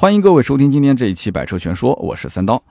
欢迎各位收听今天这一期《百车全说》，我是三刀。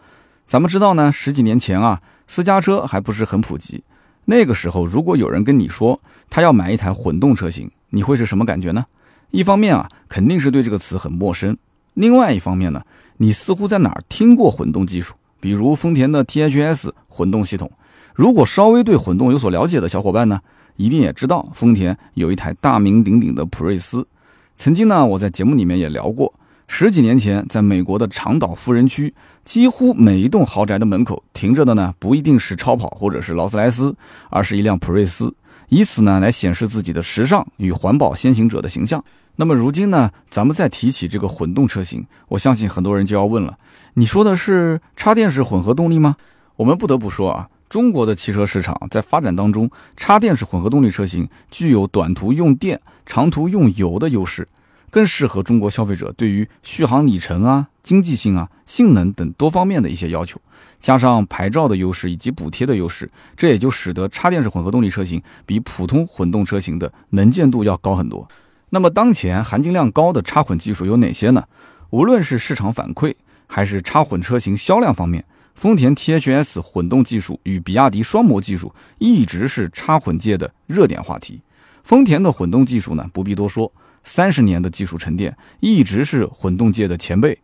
咱们知道呢，十几年前啊，私家车还不是很普及。那个时候，如果有人跟你说他要买一台混动车型，你会是什么感觉呢？一方面啊，肯定是对这个词很陌生；另外一方面呢，你似乎在哪儿听过混动技术，比如丰田的 THS 混动系统。如果稍微对混动有所了解的小伙伴呢，一定也知道丰田有一台大名鼎鼎的普锐斯。曾经呢，我在节目里面也聊过。十几年前，在美国的长岛富人区，几乎每一栋豪宅的门口停着的呢，不一定是超跑或者是劳斯莱斯，而是一辆普锐斯，以此呢来显示自己的时尚与环保先行者的形象。那么如今呢，咱们再提起这个混动车型，我相信很多人就要问了：你说的是插电式混合动力吗？我们不得不说啊，中国的汽车市场在发展当中，插电式混合动力车型具有短途用电、长途用油的优势。更适合中国消费者对于续航里程啊、经济性啊、性能等多方面的一些要求，加上牌照的优势以及补贴的优势，这也就使得插电式混合动力车型比普通混动车型的能见度要高很多。那么，当前含金量高的插混技术有哪些呢？无论是市场反馈还是插混车型销量方面，丰田 THS 混动技术与比亚迪双模技术一直是插混界的热点话题。丰田的混动技术呢，不必多说。三十年的技术沉淀，一直是混动界的前辈，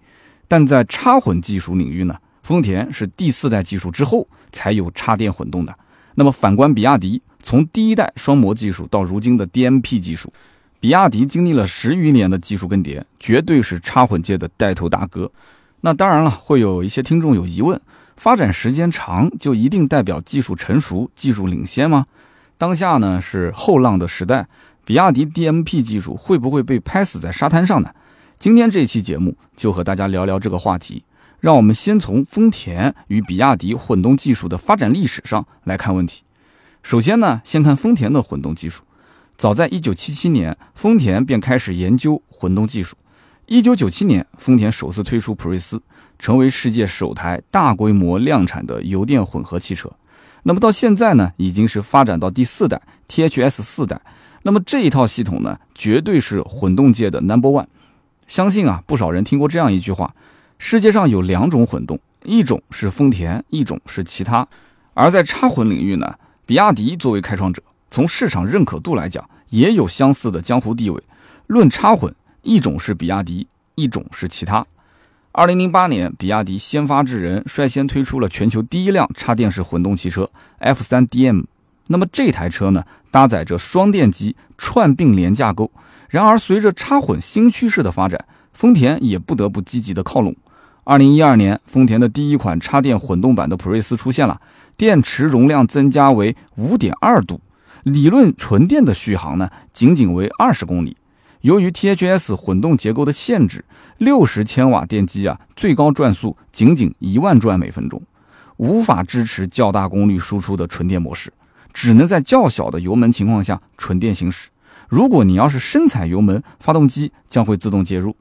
但在插混技术领域呢，丰田是第四代技术之后才有插电混动的。那么反观比亚迪，从第一代双模技术到如今的 DMP 技术，比亚迪经历了十余年的技术更迭，绝对是插混界的带头大哥。那当然了，会有一些听众有疑问：发展时间长就一定代表技术成熟、技术领先吗？当下呢是后浪的时代。比亚迪 DMP 技术会不会被拍死在沙滩上呢？今天这期节目就和大家聊聊这个话题。让我们先从丰田与比亚迪混动技术的发展历史上来看问题。首先呢，先看丰田的混动技术。早在1977年，丰田便开始研究混动技术。1997年，丰田首次推出普锐斯，成为世界首台大规模量产的油电混合汽车。那么到现在呢，已经是发展到第四代 THS 四代。那么这一套系统呢，绝对是混动界的 number one。相信啊，不少人听过这样一句话：世界上有两种混动，一种是丰田，一种是其他。而在插混领域呢，比亚迪作为开创者，从市场认可度来讲，也有相似的江湖地位。论插混，一种是比亚迪，一种是其他。二零零八年，比亚迪先发制人，率先推出了全球第一辆插电式混动汽车 F 三 DM。那么这台车呢，搭载着双电机串并联架构。然而，随着插混新趋势的发展，丰田也不得不积极的靠拢。二零一二年，丰田的第一款插电混动版的普锐斯出现了，电池容量增加为五点二度，理论纯电的续航呢，仅仅为二十公里。由于 THS 混动结构的限制，六十千瓦电机啊，最高转速仅仅一万转每分钟，无法支持较大功率输出的纯电模式。只能在较小的油门情况下纯电行驶。如果你要是深踩油门，发动机将会自动介入。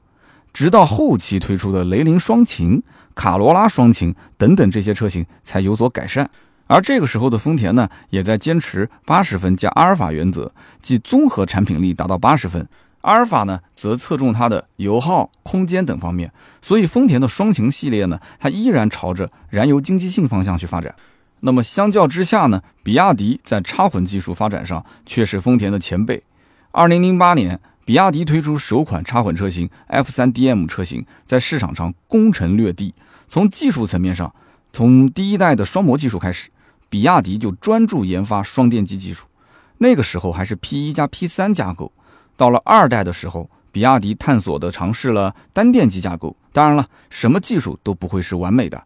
直到后期推出的雷凌双擎、卡罗拉双擎等等这些车型才有所改善。而这个时候的丰田呢，也在坚持八十分加阿尔法原则，即综合产品力达到八十分。阿尔法呢，则侧重它的油耗、空间等方面。所以丰田的双擎系列呢，它依然朝着燃油经济性方向去发展。那么相较之下呢，比亚迪在插混技术发展上却是丰田的前辈。二零零八年，比亚迪推出首款插混车型 F3DM 车型，在市场上攻城略地。从技术层面上，从第一代的双模技术开始，比亚迪就专注研发双电机技术。那个时候还是 P1 加 P3 架构。到了二代的时候，比亚迪探索的尝试了单电机架构。当然了，什么技术都不会是完美的。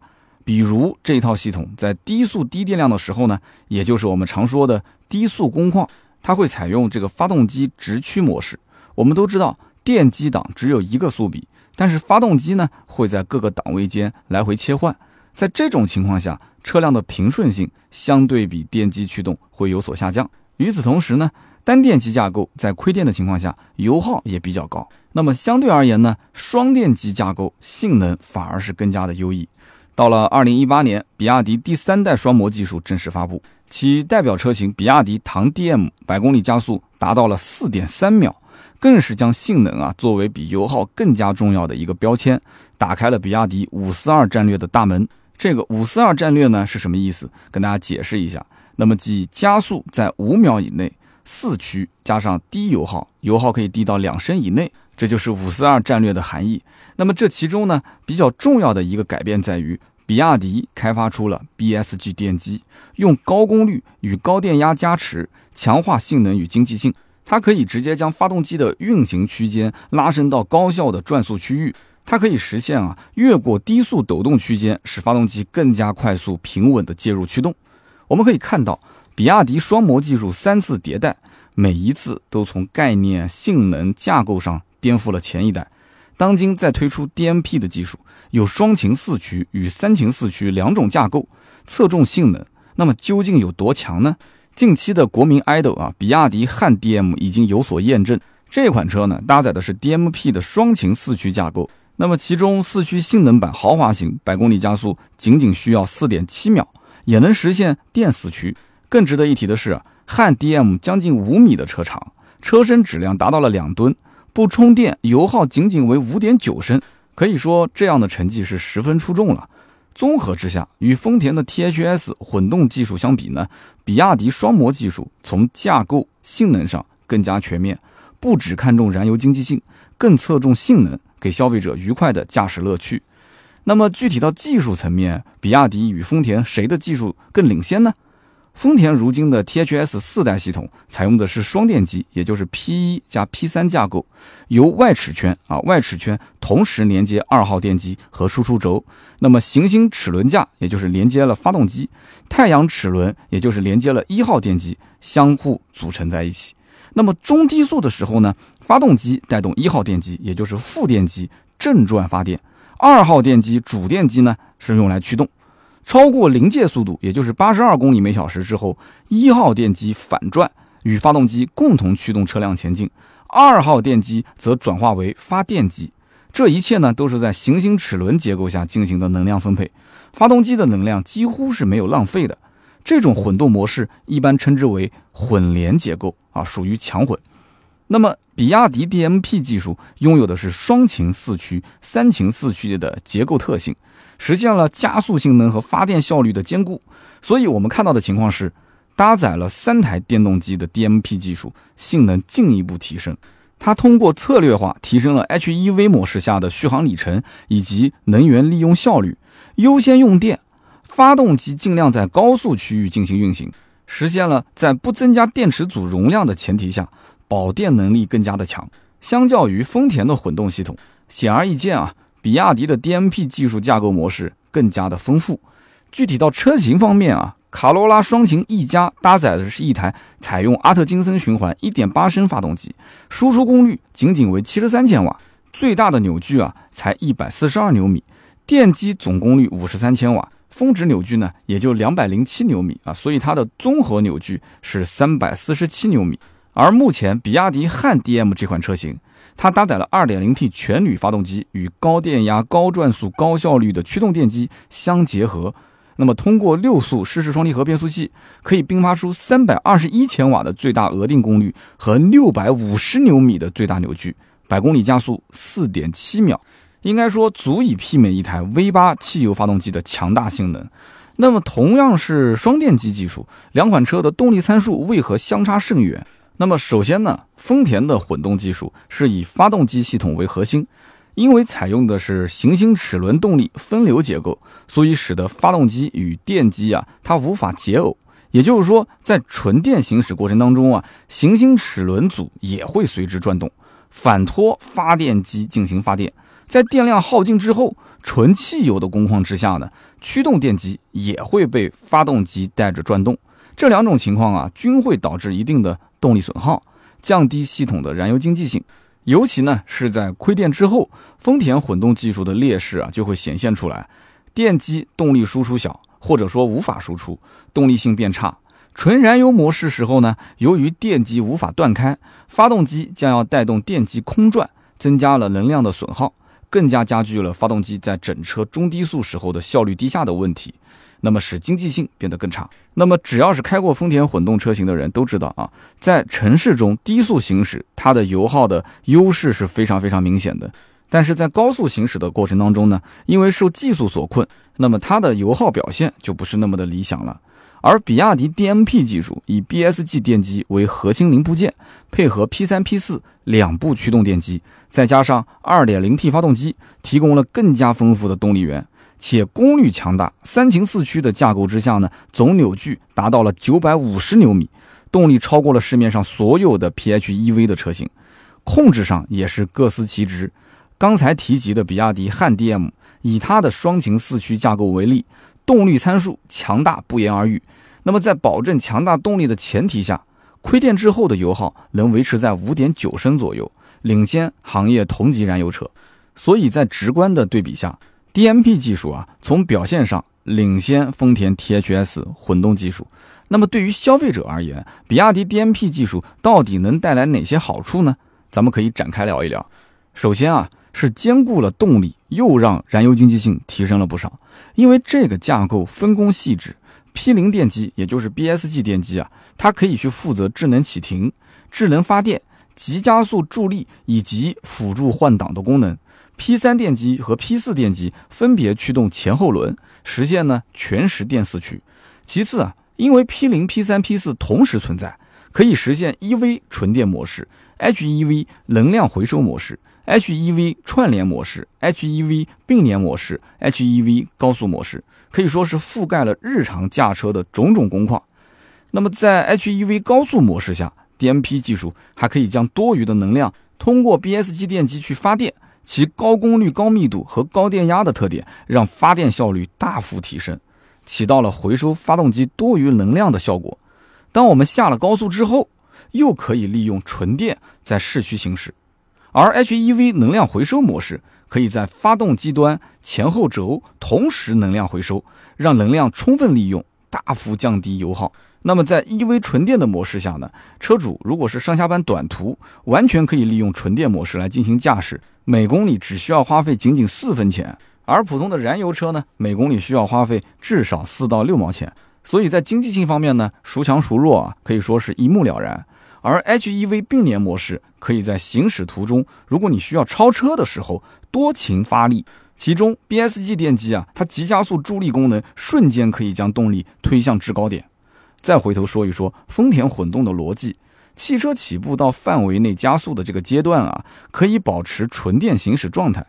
比如这套系统在低速低电量的时候呢，也就是我们常说的低速工况，它会采用这个发动机直驱模式。我们都知道电机档只有一个速比，但是发动机呢会在各个档位间来回切换。在这种情况下，车辆的平顺性相对比电机驱动会有所下降。与此同时呢，单电机架构在亏电的情况下，油耗也比较高。那么相对而言呢，双电机架构性能反而是更加的优异。到了二零一八年，比亚迪第三代双模技术正式发布，其代表车型比亚迪唐 DM 百公里加速达到了四点三秒，更是将性能啊作为比油耗更加重要的一个标签，打开了比亚迪五四二战略的大门。这个五四二战略呢是什么意思？跟大家解释一下。那么即加速在五秒以内，四驱加上低油耗，油耗可以低到两升以内，这就是五四二战略的含义。那么这其中呢比较重要的一个改变在于，比亚迪开发出了 BSG 电机，用高功率与高电压加持，强化性能与经济性。它可以直接将发动机的运行区间拉伸到高效的转速区域，它可以实现啊越过低速抖动区间，使发动机更加快速平稳的介入驱动。我们可以看到，比亚迪双模技术三次迭代，每一次都从概念、性能、架构上颠覆了前一代。当今在推出 DMP 的技术，有双擎四驱与三擎四驱两种架构，侧重性能。那么究竟有多强呢？近期的国民 idol 啊，比亚迪汉 DM 已经有所验证。这款车呢，搭载的是 DMP 的双擎四驱架构。那么其中四驱性能版豪华型，百公里加速仅仅需要四点七秒。也能实现电四驱。更值得一提的是，汉 DM 将近五米的车长，车身质量达到了两吨，不充电油耗仅仅为五点九升，可以说这样的成绩是十分出众了。综合之下，与丰田的 THS 混动技术相比呢，比亚迪双模技术从架构性能上更加全面，不只看重燃油经济性，更侧重性能，给消费者愉快的驾驶乐趣。那么具体到技术层面，比亚迪与丰田谁的技术更领先呢？丰田如今的 THS 四代系统采用的是双电机，也就是 P 一加 P 三架构，由外齿圈啊外齿圈同时连接二号电机和输出轴，那么行星齿轮架也就是连接了发动机，太阳齿轮也就是连接了一号电机，相互组成在一起。那么中低速的时候呢，发动机带动一号电机，也就是负电机正转发电。二号电机主电机呢是用来驱动，超过临界速度，也就是八十二公里每小时之后，一号电机反转与发动机共同驱动车辆前进，二号电机则转化为发电机。这一切呢都是在行星齿轮结构下进行的能量分配，发动机的能量几乎是没有浪费的。这种混动模式一般称之为混联结构啊，属于强混。那么，比亚迪 DMP 技术拥有的是双擎四驱、三擎四驱的结构特性，实现了加速性能和发电效率的兼顾。所以，我们看到的情况是，搭载了三台电动机的 DMP 技术，性能进一步提升。它通过策略化提升了 HEV 模式下的续航里程以及能源利用效率，优先用电，发动机尽量在高速区域进行运行，实现了在不增加电池组容量的前提下。保电能力更加的强，相较于丰田的混动系统，显而易见啊，比亚迪的 DMP 技术架构模式更加的丰富。具体到车型方面啊，卡罗拉双擎 E 加搭载的是一台采用阿特金森循环1.8升发动机，输出功率仅仅为73千瓦，最大的扭矩啊才142牛米，电机总功率53千瓦，峰值扭矩呢也就207牛米啊，所以它的综合扭矩是347牛米。而目前，比亚迪汉 DM 这款车型，它搭载了 2.0T 全铝发动机与高电压、高转速、高效率的驱动电机相结合，那么通过六速湿式双离合变速器，可以并发出321千瓦的最大额定功率和650牛米的最大扭矩，百公里加速4.7秒，应该说足以媲美一台 V8 汽油发动机的强大性能。那么同样是双电机技术，两款车的动力参数为何相差甚远？那么首先呢，丰田的混动技术是以发动机系统为核心，因为采用的是行星齿轮动力分流结构，所以使得发动机与电机啊它无法解耦。也就是说，在纯电行驶过程当中啊，行星齿轮组也会随之转动，反拖发电机进行发电。在电量耗尽之后，纯汽油的工况之下呢，驱动电机也会被发动机带着转动。这两种情况啊，均会导致一定的。动力损耗，降低系统的燃油经济性，尤其呢是在亏电之后，丰田混动技术的劣势啊就会显现出来。电机动力输出小，或者说无法输出，动力性变差。纯燃油模式时候呢，由于电机无法断开，发动机将要带动电机空转，增加了能量的损耗，更加加剧了发动机在整车中低速时候的效率低下的问题。那么使经济性变得更差。那么只要是开过丰田混动车型的人都知道啊，在城市中低速行驶，它的油耗的优势是非常非常明显的。但是在高速行驶的过程当中呢，因为受技术所困，那么它的油耗表现就不是那么的理想了。而比亚迪 DMP 技术以 BSG 电机为核心零部件，配合 P3、P4 两部驱动电机，再加上 2.0T 发动机，提供了更加丰富的动力源，且功率强大。三擎四驱的架构之下呢，总扭矩达到了950牛米，动力超过了市面上所有的 PHEV 的车型，控制上也是各司其职。刚才提及的比亚迪汉 DM，以它的双擎四驱架构为例，动力参数强大不言而喻。那么在保证强大动力的前提下，亏电之后的油耗能维持在五点九升左右，领先行业同级燃油车。所以在直观的对比下，DMP 技术啊，从表现上领先丰田 THS 混动技术。那么对于消费者而言，比亚迪 DMP 技术到底能带来哪些好处呢？咱们可以展开聊一聊。首先啊。是兼顾了动力，又让燃油经济性提升了不少。因为这个架构分工细致，P 零电机也就是 BSG 电机啊，它可以去负责智能启停、智能发电、急加速助力以及辅助换挡的功能。P 三电机和 P 四电机分别驱动前后轮，实现呢全时电四驱。其次啊，因为 P 零、P 三、P 四同时存在，可以实现 EV 纯电模式、HEV 能量回收模式。HEV 串联模式、HEV 并联模式、HEV 高速模式，可以说是覆盖了日常驾车的种种工况。那么在 HEV 高速模式下，DMP 技术还可以将多余的能量通过 BSG 电机去发电，其高功率、高密度和高电压的特点，让发电效率大幅提升，起到了回收发动机多余能量的效果。当我们下了高速之后，又可以利用纯电在市区行驶。而 HEV 能量回收模式可以在发动机端前后轴同时能量回收，让能量充分利用，大幅降低油耗。那么在 EV 纯电的模式下呢？车主如果是上下班短途，完全可以利用纯电模式来进行驾驶，每公里只需要花费仅仅四分钱。而普通的燃油车呢，每公里需要花费至少四到六毛钱。所以在经济性方面呢，孰强孰弱啊，可以说是一目了然。而 HEV 并联模式可以在行驶途中，如果你需要超车的时候多勤发力，其中 BSG 电机啊，它急加速助力功能瞬间可以将动力推向制高点。再回头说一说丰田混动的逻辑，汽车起步到范围内加速的这个阶段啊，可以保持纯电行驶状态，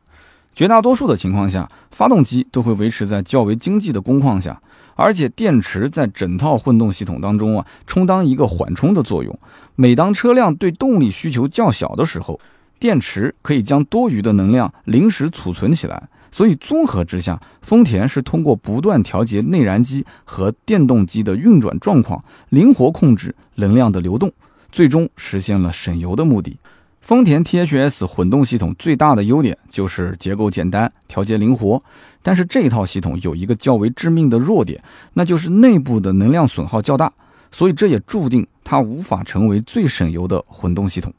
绝大多数的情况下，发动机都会维持在较为经济的工况下。而且电池在整套混动系统当中啊，充当一个缓冲的作用。每当车辆对动力需求较小的时候，电池可以将多余的能量临时储存起来。所以综合之下，丰田是通过不断调节内燃机和电动机的运转状况，灵活控制能量的流动，最终实现了省油的目的。丰田 THS 混动系统最大的优点就是结构简单、调节灵活，但是这套系统有一个较为致命的弱点，那就是内部的能量损耗较大，所以这也注定它无法成为最省油的混动系统。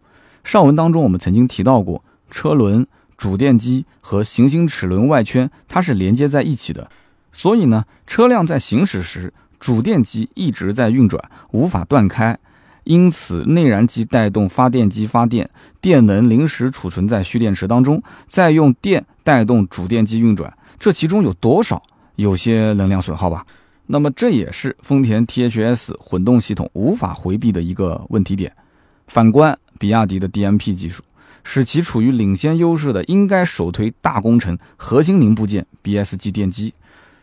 上文当中我们曾经提到过，车轮、主电机和行星齿轮外圈它是连接在一起的，所以呢，车辆在行驶时，主电机一直在运转，无法断开。因此，内燃机带动发电机发电，电能临时储存在蓄电池当中，再用电带动主电机运转。这其中有多少？有些能量损耗吧。那么，这也是丰田 THS 混动系统无法回避的一个问题点。反观比亚迪的 DMP 技术，使其处于领先优势的，应该首推大工程核心零部件 BSG 电机，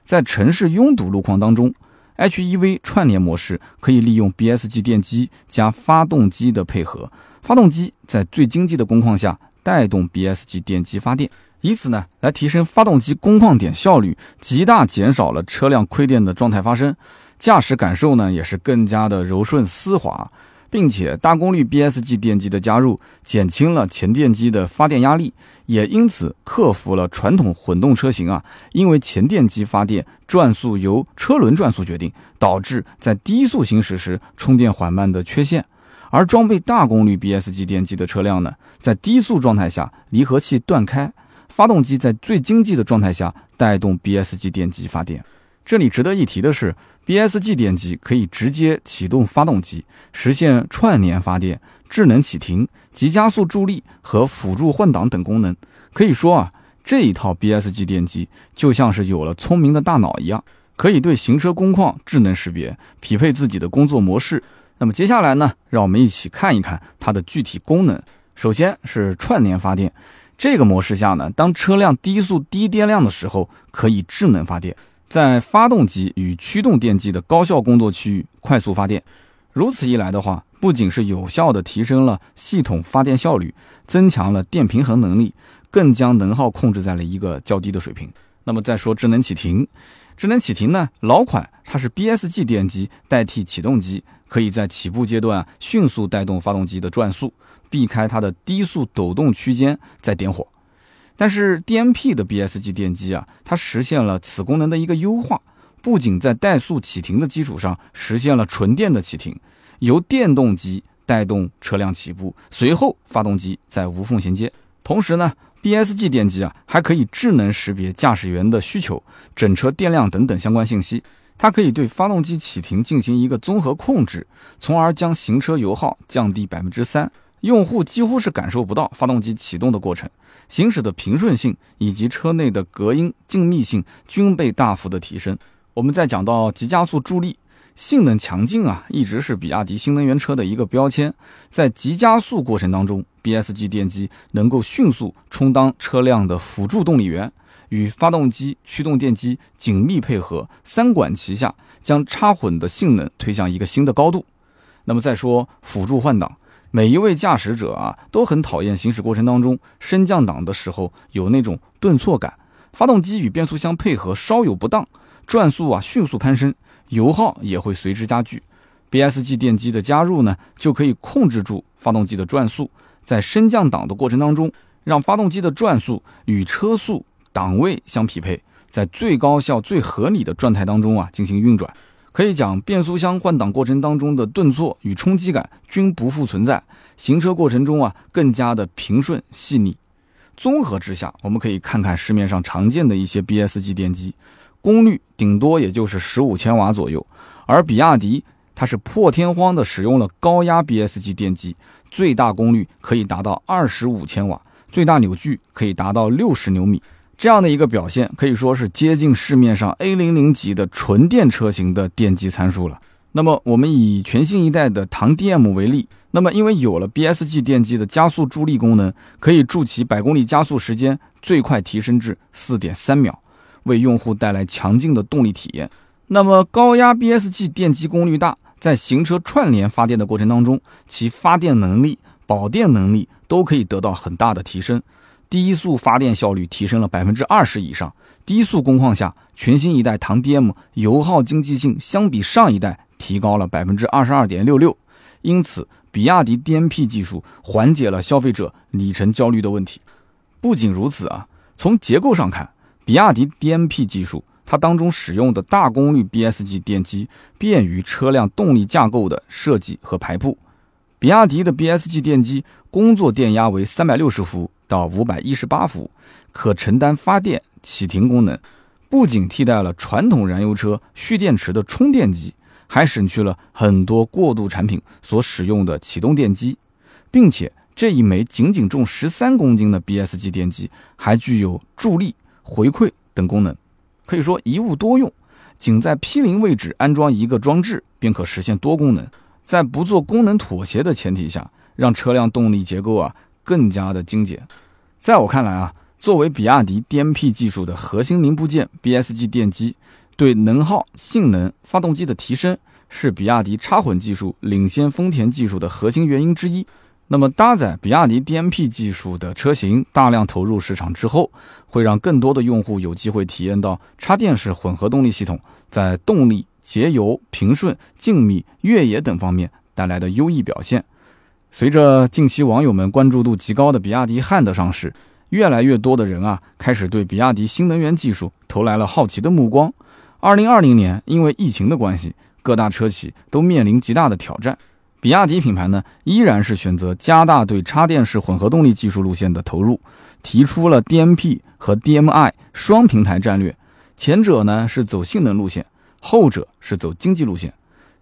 在城市拥堵路况当中。HEV 串联模式可以利用 BSG 电机加发动机的配合，发动机在最经济的工况下带动 BSG 电机发电，以此呢来提升发动机工况点效率，极大减少了车辆亏电的状态发生，驾驶感受呢也是更加的柔顺丝滑。并且大功率 BSG 电机的加入，减轻了前电机的发电压力，也因此克服了传统混动车型啊，因为前电机发电转速由车轮转速决定，导致在低速行驶时充电缓慢的缺陷。而装备大功率 BSG 电机的车辆呢，在低速状态下离合器断开，发动机在最经济的状态下带动 BSG 电机发电。这里值得一提的是，BSG 电机可以直接启动发动机，实现串联发电、智能启停、急加速助力和辅助换挡等功能。可以说啊，这一套 BSG 电机就像是有了聪明的大脑一样，可以对行车工况智能识别，匹配自己的工作模式。那么接下来呢，让我们一起看一看它的具体功能。首先是串联发电，这个模式下呢，当车辆低速低电量的时候，可以智能发电，在发动机与驱动电机的高效工作区域快速发电。如此一来的话，不仅是有效的提升了系统发电效率，增强了电平衡能力，更将能耗控制在了一个较低的水平。那么再说智能启停，智能启停呢，老款它是 BSG 电机代替启动机。可以在起步阶段迅速带动发动机的转速，避开它的低速抖动区间再点火。但是 DMP 的 BSG 电机啊，它实现了此功能的一个优化，不仅在怠速启停的基础上实现了纯电的启停，由电动机带动车辆起步，随后发动机再无缝衔接。同时呢，BSG 电机啊还可以智能识别驾驶员的需求、整车电量等等相关信息。它可以对发动机启停进行一个综合控制，从而将行车油耗降低百分之三，用户几乎是感受不到发动机启动的过程，行驶的平顺性以及车内的隔音静谧性均被大幅的提升。我们再讲到急加速助力，性能强劲啊，一直是比亚迪新能源车的一个标签。在急加速过程当中，BSG 电机能够迅速充当车辆的辅助动力源。与发动机、驱动电机紧密配合，三管齐下，将插混的性能推向一个新的高度。那么再说辅助换挡，每一位驾驶者啊都很讨厌行驶过程当中升降档的时候有那种顿挫感，发动机与变速箱配合稍有不当，转速啊迅速攀升，油耗也会随之加剧。BSG 电机的加入呢，就可以控制住发动机的转速，在升降档的过程当中，让发动机的转速与车速。档位相匹配，在最高效、最合理的状态当中啊进行运转，可以讲变速箱换挡过程当中的顿挫与冲击感均不复存在，行车过程中啊更加的平顺细腻。综合之下，我们可以看看市面上常见的一些 BSG 电机，功率顶多也就是十五千瓦左右，而比亚迪它是破天荒的使用了高压 BSG 电机，最大功率可以达到二十五千瓦，最大扭矩可以达到六十牛米。这样的一个表现可以说是接近市面上 A 零零级的纯电车型的电机参数了。那么我们以全新一代的唐 DM 为例，那么因为有了 BSG 电机的加速助力功能，可以助其百公里加速时间最快提升至四点三秒，为用户带来强劲的动力体验。那么高压 BSG 电机功率大，在行车串联发电的过程当中，其发电能力、保电能力都可以得到很大的提升。低速发电效率提升了百分之二十以上，低速工况下，全新一代唐 DM 油耗经济性相比上一代提高了百分之二十二点六六，因此，比亚迪 DMP 技术缓解了消费者里程焦虑的问题。不仅如此啊，从结构上看，比亚迪 DMP 技术它当中使用的大功率 BSG 电机便于车辆动力架构的设计和排布。比亚迪的 BSG 电机工作电压为三百六十伏。到五百一十八伏，可承担发电、启停功能，不仅替代了传统燃油车蓄电池的充电机，还省去了很多过渡产品所使用的启动电机，并且这一枚仅仅重十三公斤的 BSG 电机还具有助力、回馈等功能，可以说一物多用，仅在 P 零位置安装一个装置便可实现多功能，在不做功能妥协的前提下，让车辆动力结构啊。更加的精简，在我看来啊，作为比亚迪 DMP 技术的核心零部件，BSG 电机对能耗、性能、发动机的提升，是比亚迪插混技术领先丰田技术的核心原因之一。那么，搭载比亚迪 DMP 技术的车型大量投入市场之后，会让更多的用户有机会体验到插电式混合动力系统在动力、节油、平顺、静谧、越野等方面带来的优异表现。随着近期网友们关注度极高的比亚迪汉的上市，越来越多的人啊开始对比亚迪新能源技术投来了好奇的目光。二零二零年，因为疫情的关系，各大车企都面临极大的挑战。比亚迪品牌呢，依然是选择加大对插电式混合动力技术路线的投入，提出了 DMP 和 DMI 双平台战略，前者呢是走性能路线，后者是走经济路线。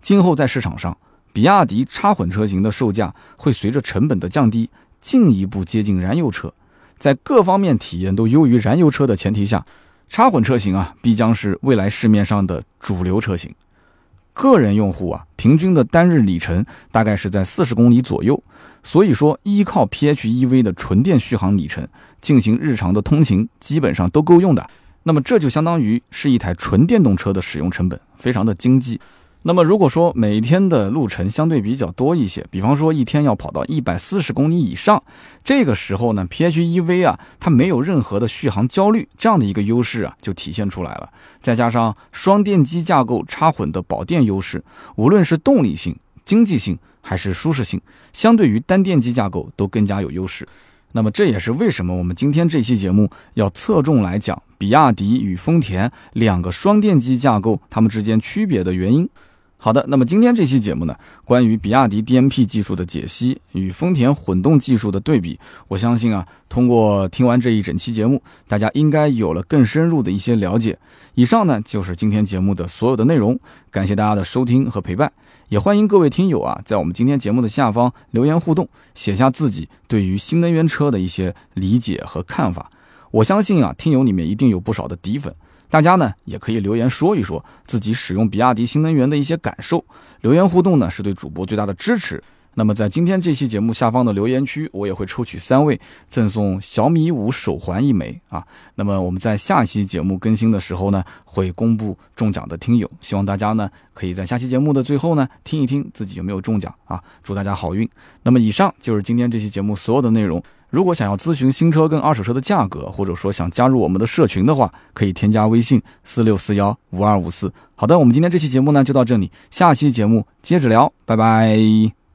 今后在市场上，比亚迪插混车型的售价会随着成本的降低，进一步接近燃油车。在各方面体验都优于燃油车的前提下，插混车型啊，必将是未来市面上的主流车型。个人用户啊，平均的单日里程大概是在四十公里左右，所以说依靠 PHEV 的纯电续航里程进行日常的通勤，基本上都够用的。那么这就相当于是一台纯电动车的使用成本，非常的经济。那么如果说每天的路程相对比较多一些，比方说一天要跑到一百四十公里以上，这个时候呢，PHEV 啊，它没有任何的续航焦虑这样的一个优势啊，就体现出来了。再加上双电机架构插混的保电优势，无论是动力性、经济性还是舒适性，相对于单电机架构都更加有优势。那么这也是为什么我们今天这期节目要侧重来讲比亚迪与丰田两个双电机架构它们之间区别的原因。好的，那么今天这期节目呢，关于比亚迪 DMP 技术的解析与丰田混动技术的对比，我相信啊，通过听完这一整期节目，大家应该有了更深入的一些了解。以上呢就是今天节目的所有的内容，感谢大家的收听和陪伴，也欢迎各位听友啊，在我们今天节目的下方留言互动，写下自己对于新能源车的一些理解和看法。我相信啊，听友里面一定有不少的底粉。大家呢也可以留言说一说自己使用比亚迪新能源的一些感受，留言互动呢是对主播最大的支持。那么在今天这期节目下方的留言区，我也会抽取三位赠送小米五手环一枚啊。那么我们在下期节目更新的时候呢，会公布中奖的听友，希望大家呢可以在下期节目的最后呢听一听自己有没有中奖啊，祝大家好运。那么以上就是今天这期节目所有的内容。如果想要咨询新车跟二手车的价格，或者说想加入我们的社群的话，可以添加微信四六四幺五二五四。好的，我们今天这期节目呢就到这里，下期节目接着聊，拜拜。